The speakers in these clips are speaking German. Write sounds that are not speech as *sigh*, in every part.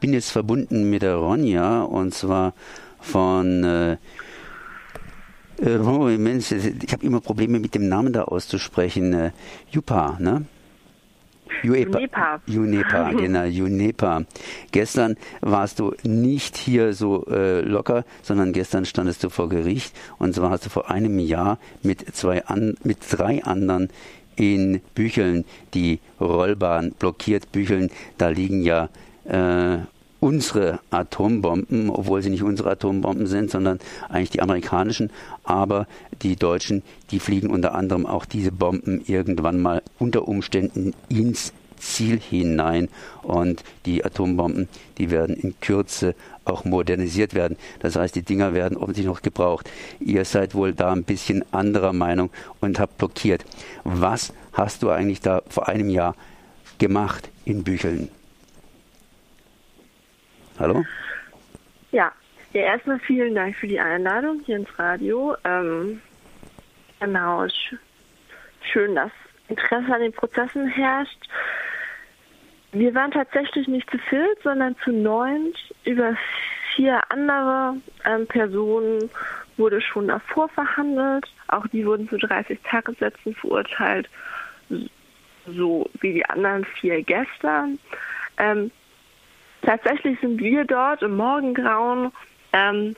bin jetzt verbunden mit der Ronja und zwar von äh, äh, oh, Mensch, ich habe immer Probleme mit dem Namen da auszusprechen. Äh, Jupa, ne? UNEPA. UNEPA, *laughs* genau, UNEPA. Gestern warst du nicht hier so äh, locker, sondern gestern standest du vor Gericht und zwar hast du vor einem Jahr mit zwei an, mit drei anderen in Bücheln die Rollbahn blockiert. Bücheln, da liegen ja äh, unsere Atombomben, obwohl sie nicht unsere Atombomben sind, sondern eigentlich die amerikanischen. Aber die Deutschen, die fliegen unter anderem auch diese Bomben irgendwann mal unter Umständen ins Ziel hinein. Und die Atombomben, die werden in Kürze auch modernisiert werden. Das heißt, die Dinger werden offensichtlich noch gebraucht. Ihr seid wohl da ein bisschen anderer Meinung und habt blockiert. Was hast du eigentlich da vor einem Jahr gemacht in Bücheln? Hallo? Ja, ja erstmal vielen Dank für die Einladung hier ins Radio. Ähm, genau, schön, dass Interesse an den Prozessen herrscht. Wir waren tatsächlich nicht zu viert, sondern zu neunt. Über vier andere ähm, Personen wurde schon davor verhandelt. Auch die wurden zu 30 Tagessätzen verurteilt, so wie die anderen vier gestern. Ähm, Tatsächlich sind wir dort im Morgengrauen ähm,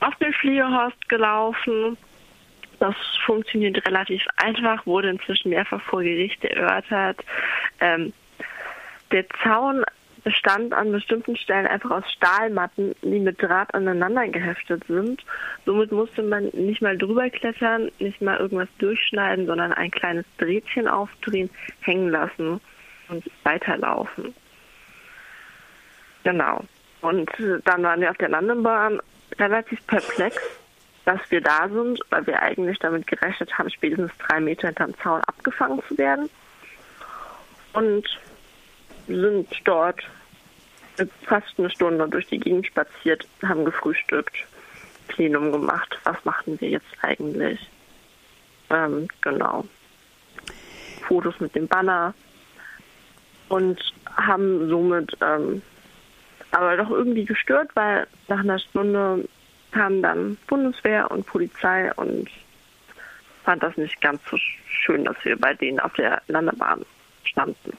auf den Fliegerhorst gelaufen. Das funktioniert relativ einfach, wurde inzwischen mehrfach vor Gericht erörtert. Ähm, der Zaun bestand an bestimmten Stellen einfach aus Stahlmatten, die mit Draht aneinander geheftet sind. Somit musste man nicht mal drüber klettern, nicht mal irgendwas durchschneiden, sondern ein kleines Drähtchen aufdrehen, hängen lassen und weiterlaufen. Genau. Und dann waren wir auf der Landebahn relativ perplex, dass wir da sind, weil wir eigentlich damit gerechnet haben, spätestens drei Meter hinterm Zaun abgefangen zu werden. Und sind dort fast eine Stunde durch die Gegend spaziert, haben gefrühstückt, Plenum gemacht. Was machten wir jetzt eigentlich? Ähm, genau. Fotos mit dem Banner und haben somit ähm, aber doch irgendwie gestört, weil nach einer Stunde kamen dann Bundeswehr und Polizei und fand das nicht ganz so schön, dass wir bei denen auf der Landebahn standen.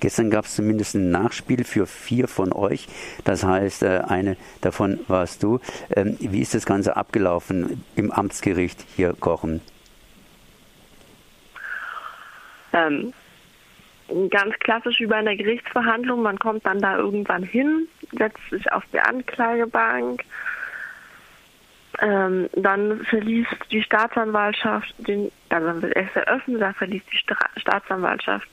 Gestern gab es zumindest ein Nachspiel für vier von euch. Das heißt, äh, eine davon warst du. Ähm, wie ist das Ganze abgelaufen im Amtsgericht hier Kochen? Ähm, ganz klassisch wie bei einer Gerichtsverhandlung. Man kommt dann da irgendwann hin, setzt sich auf die Anklagebank. Ähm, dann verließ die Staatsanwaltschaft, den, also dann wird erst eröffnet, dann verließ die Stra Staatsanwaltschaft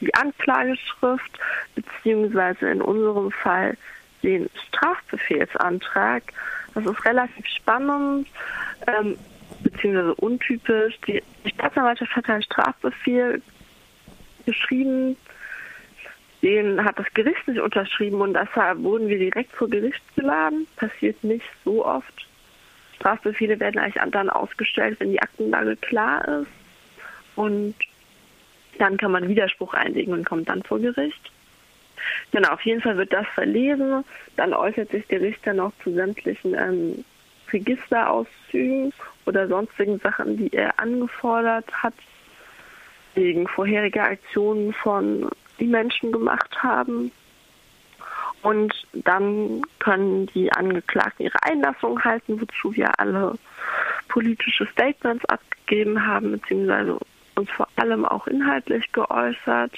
die Anklageschrift, beziehungsweise in unserem Fall den Strafbefehlsantrag. Das ist relativ spannend, ähm, beziehungsweise untypisch. Die, Staatsanwaltschaft hat einen Strafbefehl geschrieben. Den hat das Gericht nicht unterschrieben und deshalb wurden wir direkt vor Gericht geladen. Passiert nicht so oft. Strafbefehle werden eigentlich dann ausgestellt, wenn die Aktenlage klar ist. Und dann kann man Widerspruch einlegen und kommt dann vor Gericht. Genau, auf jeden Fall wird das verlesen. Dann äußert sich der Richter noch zu sämtlichen ähm, Registerauszügen oder sonstigen Sachen, die er angefordert hat wegen vorheriger Aktionen von die Menschen gemacht haben. Und dann können die Angeklagten ihre Einlassung halten, wozu wir alle politische Statements abgegeben haben, beziehungsweise uns vor allem auch inhaltlich geäußert,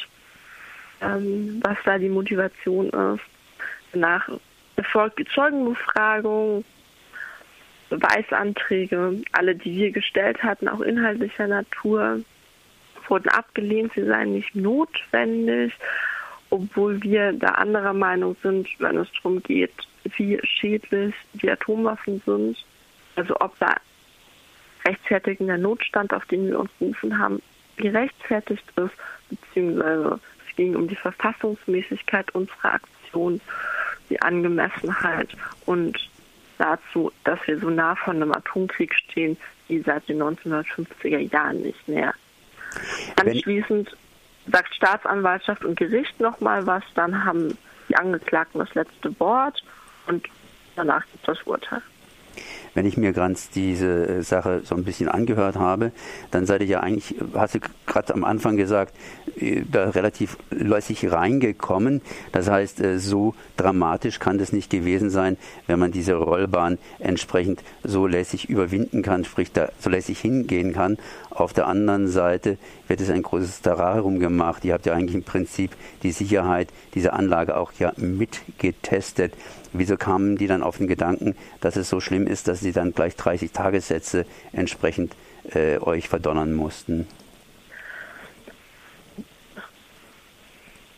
ähm, was da die Motivation ist. Danach erfolgt die Zeugenbefragung, Beweisanträge, alle, die wir gestellt hatten, auch inhaltlicher Natur wurden abgelehnt, sie seien nicht notwendig, obwohl wir da anderer Meinung sind, wenn es darum geht, wie schädlich die Atomwaffen sind. Also ob da rechtfertigender Notstand, auf den wir uns berufen haben, gerechtfertigt ist, beziehungsweise es ging um die Verfassungsmäßigkeit unserer Aktion, die Angemessenheit und dazu, dass wir so nah von einem Atomkrieg stehen, wie seit den 1950er Jahren nicht mehr. Anschließend sagt Staatsanwaltschaft und Gericht nochmal was, dann haben die Angeklagten das letzte Wort und danach gibt es das Urteil wenn ich mir ganz diese äh, Sache so ein bisschen angehört habe, dann seid ihr ja eigentlich, hast du gerade am Anfang gesagt, äh, da relativ lässig reingekommen. Das heißt, äh, so dramatisch kann das nicht gewesen sein, wenn man diese Rollbahn entsprechend so lässig überwinden kann, sprich da so lässig hingehen kann. Auf der anderen Seite wird es ein großes Terrarium gemacht. Ihr habt ja eigentlich im Prinzip die Sicherheit dieser Anlage auch ja mitgetestet. Wieso kamen die dann auf den Gedanken, dass es so schlimm ist, dass sie dann gleich 30 Tagessätze entsprechend äh, euch verdonnern mussten?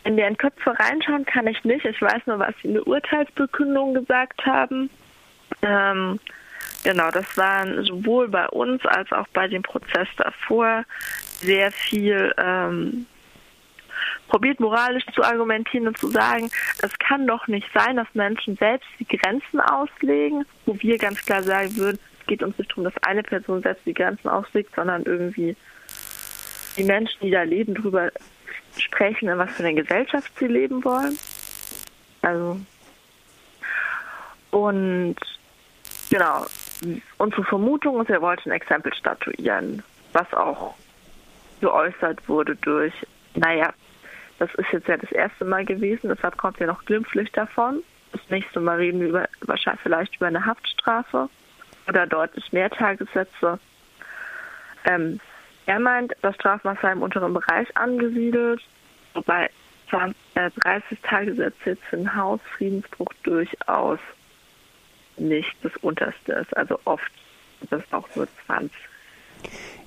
In deren Köpfe reinschauen kann ich nicht. Ich weiß nur, was sie in der Urteilsbekündung gesagt haben. Ähm, genau, das waren sowohl bei uns als auch bei dem Prozess davor sehr viel ähm, probiert moralisch zu argumentieren und zu sagen, es kann doch nicht sein, dass Menschen selbst die Grenzen auslegen, wo wir ganz klar sagen würden, es geht uns nicht darum, dass eine Person selbst die Grenzen auslegt, sondern irgendwie die Menschen, die da leben, darüber sprechen, in was für eine Gesellschaft sie leben wollen. Also und genau, unsere Vermutung ist, er wollte ein Exempel statuieren, was auch geäußert wurde durch, naja, das ist jetzt ja das erste Mal gewesen, deshalb kommt ja noch glimpflich davon. Das nächste Mal reden wir über, wahrscheinlich vielleicht über eine Haftstrafe oder deutlich mehr Tagessätze. Ähm, er meint, das Strafmaß sei im unteren Bereich angesiedelt, wobei 20, äh, 30 Tagessätze jetzt für einen Hausfriedensbruch durchaus nicht das unterste ist. Also oft sind das auch nur 20.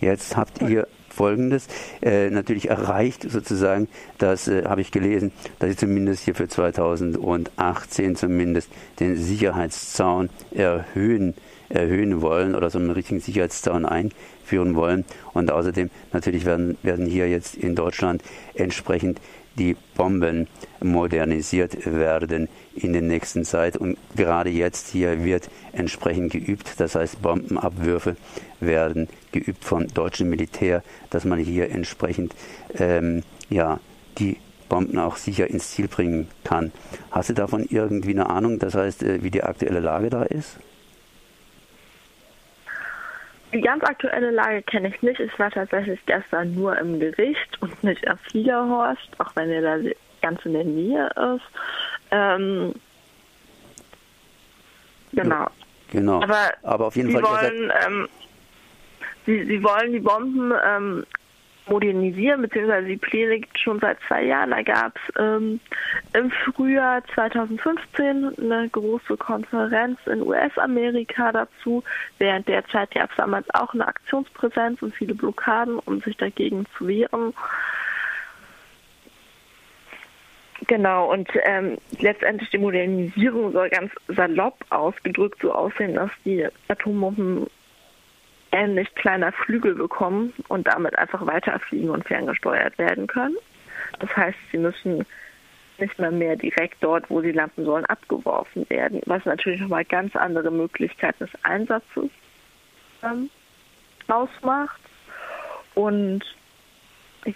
Jetzt habt ihr Folgendes äh, natürlich erreicht, sozusagen, das äh, habe ich gelesen, dass sie zumindest hier für 2018 zumindest den Sicherheitszaun erhöhen, erhöhen wollen oder so einen richtigen Sicherheitszaun einführen wollen. Und außerdem natürlich werden, werden hier jetzt in Deutschland entsprechend die Bomben modernisiert werden in der nächsten Zeit. Und gerade jetzt hier wird entsprechend geübt. Das heißt, Bombenabwürfe werden geübt vom deutschen Militär, dass man hier entsprechend ähm, ja, die Bomben auch sicher ins Ziel bringen kann. Hast du davon irgendwie eine Ahnung, das heißt, äh, wie die aktuelle Lage da ist? Die ganz aktuelle Lage kenne ich nicht. Ich war tatsächlich gestern nur im Gericht und nicht am Fliegerhorst, auch wenn er da ganz in der Nähe ist. Ähm, genau. Genau. Aber, Aber auf jeden sie Fall. Wollen, ähm, sie, sie wollen die Bomben ähm, modernisieren, beziehungsweise die Pläne gibt schon seit zwei Jahren. Da gab es ähm, im Frühjahr 2015 eine große Konferenz in US-Amerika dazu. Während der Zeit gab es damals auch eine Aktionspräsenz und viele Blockaden, um sich dagegen zu wehren. Genau, und ähm, letztendlich die Modernisierung soll ganz salopp ausgedrückt so aussehen, dass die Atombomben ähnlich kleiner Flügel bekommen und damit einfach weiterfliegen und ferngesteuert werden können. Das heißt, sie müssen nicht mal mehr direkt dort, wo sie landen sollen, abgeworfen werden, was natürlich nochmal ganz andere Möglichkeiten des Einsatzes ähm, ausmacht. Und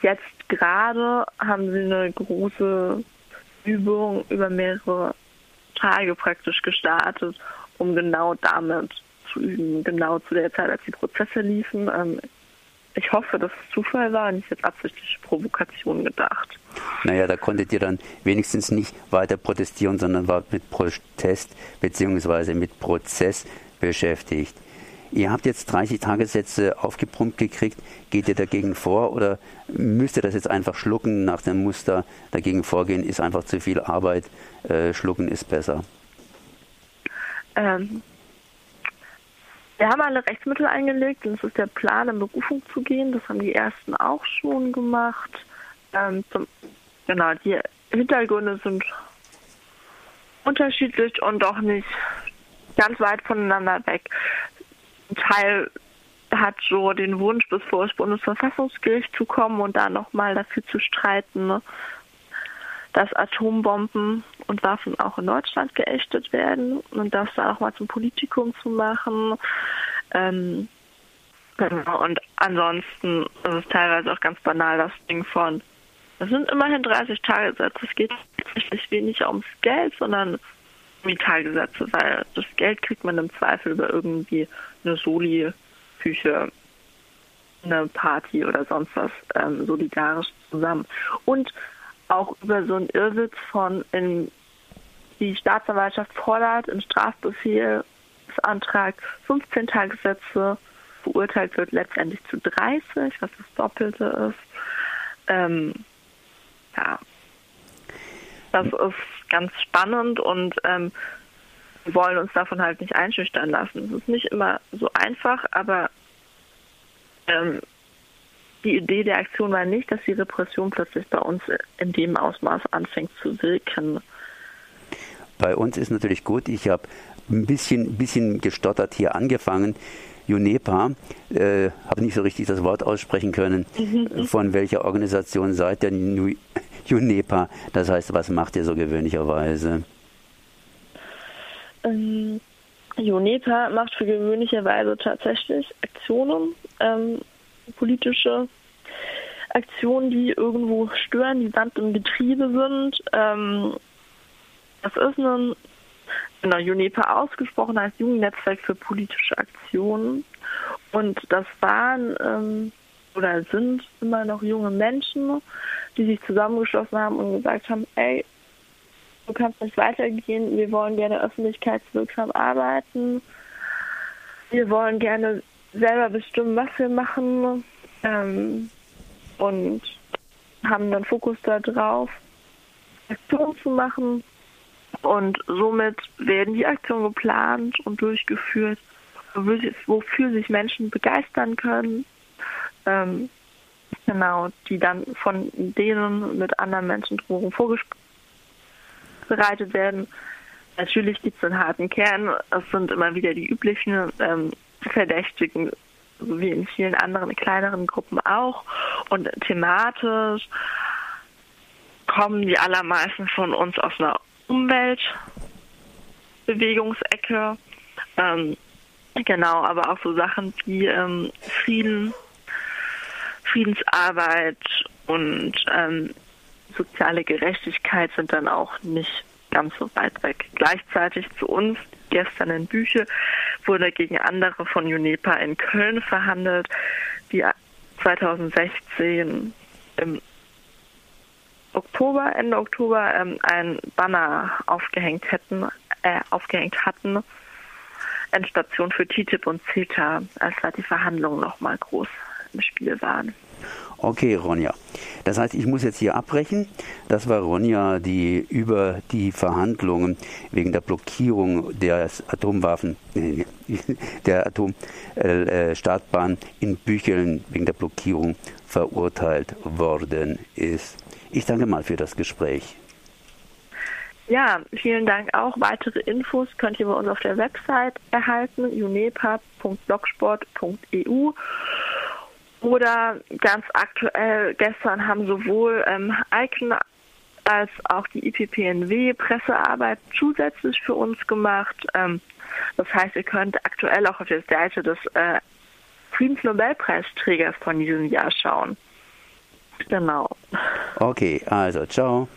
jetzt gerade haben sie eine große Übung über mehrere Tage praktisch gestartet, um genau damit zu üben, genau zu der Zeit, als die Prozesse liefen. Ähm, ich hoffe, dass es Zufall war und nicht jetzt absichtliche Provokation gedacht. Naja, da konntet ihr dann wenigstens nicht weiter protestieren, sondern war mit Protest bzw. mit Prozess beschäftigt. Ihr habt jetzt 30 Tagessätze aufgeprumpt gekriegt. Geht ihr dagegen vor oder müsst ihr das jetzt einfach schlucken nach dem Muster? Dagegen vorgehen ist einfach zu viel Arbeit. Äh, schlucken ist besser. Ähm, wir haben alle Rechtsmittel eingelegt und es ist der Plan, in Berufung zu gehen. Das haben die ersten auch schon gemacht. Ähm, zum, genau, die Hintergründe sind unterschiedlich und auch nicht ganz weit voneinander weg. Teil hat so den Wunsch, bis vor das Bundesverfassungsgericht zu kommen und da nochmal dafür zu streiten, ne, dass Atombomben und Waffen auch in Deutschland geächtet werden und das da auch mal zum Politikum zu machen. Ähm, genau. Und ansonsten ist es teilweise auch ganz banal das Ding von, Das sind immerhin 30 Tagessätze. Es geht tatsächlich weniger ums Geld, sondern Tagessätze, weil das Geld kriegt man im Zweifel über irgendwie eine Soli-Küche, eine Party oder sonst was ähm, solidarisch zusammen. Und auch über so einen Irrwitz von in die Staatsanwaltschaft fordert im Strafbefehlsantrag 15 Tagessätze, verurteilt wird letztendlich zu 30, was das Doppelte ist. Ähm, ja, das ist ganz spannend und ähm, wir wollen uns davon halt nicht einschüchtern lassen. Es ist nicht immer so einfach, aber ähm, die Idee der Aktion war nicht, dass die Repression plötzlich bei uns in dem Ausmaß anfängt zu wirken. Bei uns ist natürlich gut, ich habe ein bisschen, bisschen gestottert hier angefangen. UNEPA, äh, habe nicht so richtig das Wort aussprechen können. Mhm. Von welcher Organisation seid ihr UNEPA? Das heißt, was macht ihr so gewöhnlicherweise? Ähm, UNEPA macht für gewöhnlicherweise tatsächlich Aktionen, ähm, politische Aktionen, die irgendwo stören, die Sand im Getriebe sind. Ähm, das ist ein genau, UNEPA ausgesprochen als Jugendnetzwerk für politische Aktionen. Und das waren ähm, oder sind immer noch junge Menschen, die sich zusammengeschlossen haben und gesagt haben, ey, du kannst nicht weitergehen, wir wollen gerne öffentlichkeitswirksam arbeiten, wir wollen gerne selber bestimmen, was wir machen ähm, und haben dann Fokus darauf, Aktionen zu machen und somit werden die Aktionen geplant und durchgeführt, wofür sich Menschen begeistern können. Ähm, genau, die dann von denen mit anderen Menschen drumherum vorbereitet werden. Natürlich gibt es einen harten Kern. Es sind immer wieder die üblichen ähm, Verdächtigen, wie in vielen anderen kleineren Gruppen auch. Und thematisch kommen die allermeisten von uns aus einer Umweltbewegungsecke. Ähm, genau, aber auch so Sachen wie ähm, Frieden, Friedensarbeit und ähm, soziale Gerechtigkeit sind dann auch nicht ganz so weit weg. Gleichzeitig zu uns, gestern in Büche, wurde gegen andere von UNEPA in Köln verhandelt, die 2016 im Oktober, Ende Oktober, ähm, ein Banner aufgehängt hätten, äh, aufgehängt hatten, Endstation für TTIP und CETA, als da die Verhandlungen nochmal groß im Spiel waren. Okay, Ronja. Das heißt, ich muss jetzt hier abbrechen. Das war Ronja, die über die Verhandlungen wegen der Blockierung der Atomwaffen, *laughs* der Atomstartbahn in Bücheln wegen der Blockierung verurteilt worden ist. Ich danke mal für das Gespräch. Ja, vielen Dank auch. Weitere Infos könnt ihr bei uns auf der Website erhalten, unepa.blogsport.eu. Oder ganz aktuell, gestern haben sowohl ähm, als auch die IPPNW Pressearbeit zusätzlich für uns gemacht. Ähm, das heißt, ihr könnt aktuell auch auf der Seite des äh, Friedensnobelpreisträgers von diesem Jahr schauen. Genau. Okay, also ciao.